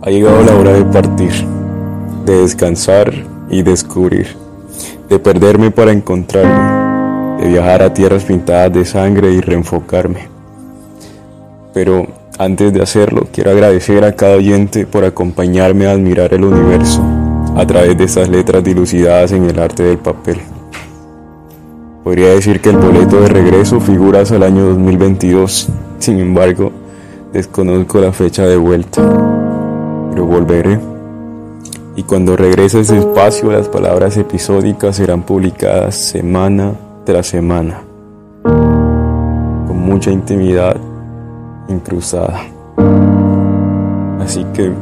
Ha llegado la hora de partir, de descansar y descubrir, de perderme para encontrarme, de viajar a tierras pintadas de sangre y reenfocarme. Pero antes de hacerlo, quiero agradecer a cada oyente por acompañarme a admirar el universo a través de estas letras dilucidadas en el arte del papel. Podría decir que el boleto de regreso figura hasta el año 2022, sin embargo, desconozco la fecha de vuelta volveré. Y cuando regrese ese espacio, las palabras episódicas serán publicadas semana tras semana, con mucha intimidad incrustada. Así que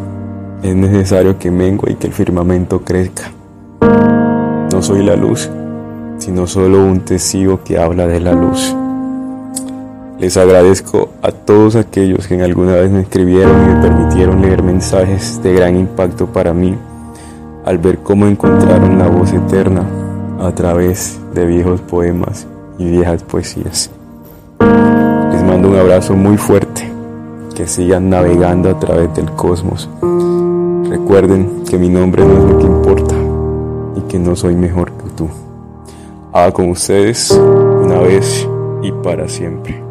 es necesario que mengue y que el firmamento crezca. No soy la luz, sino solo un testigo que habla de la luz. Les agradezco a todos aquellos que en alguna vez me escribieron y me permitieron leer mensajes de gran impacto para mí al ver cómo encontraron la voz eterna a través de viejos poemas y viejas poesías. Les mando un abrazo muy fuerte, que sigan navegando a través del cosmos. Recuerden que mi nombre no es lo que importa y que no soy mejor que tú. Haga con ustedes una vez y para siempre.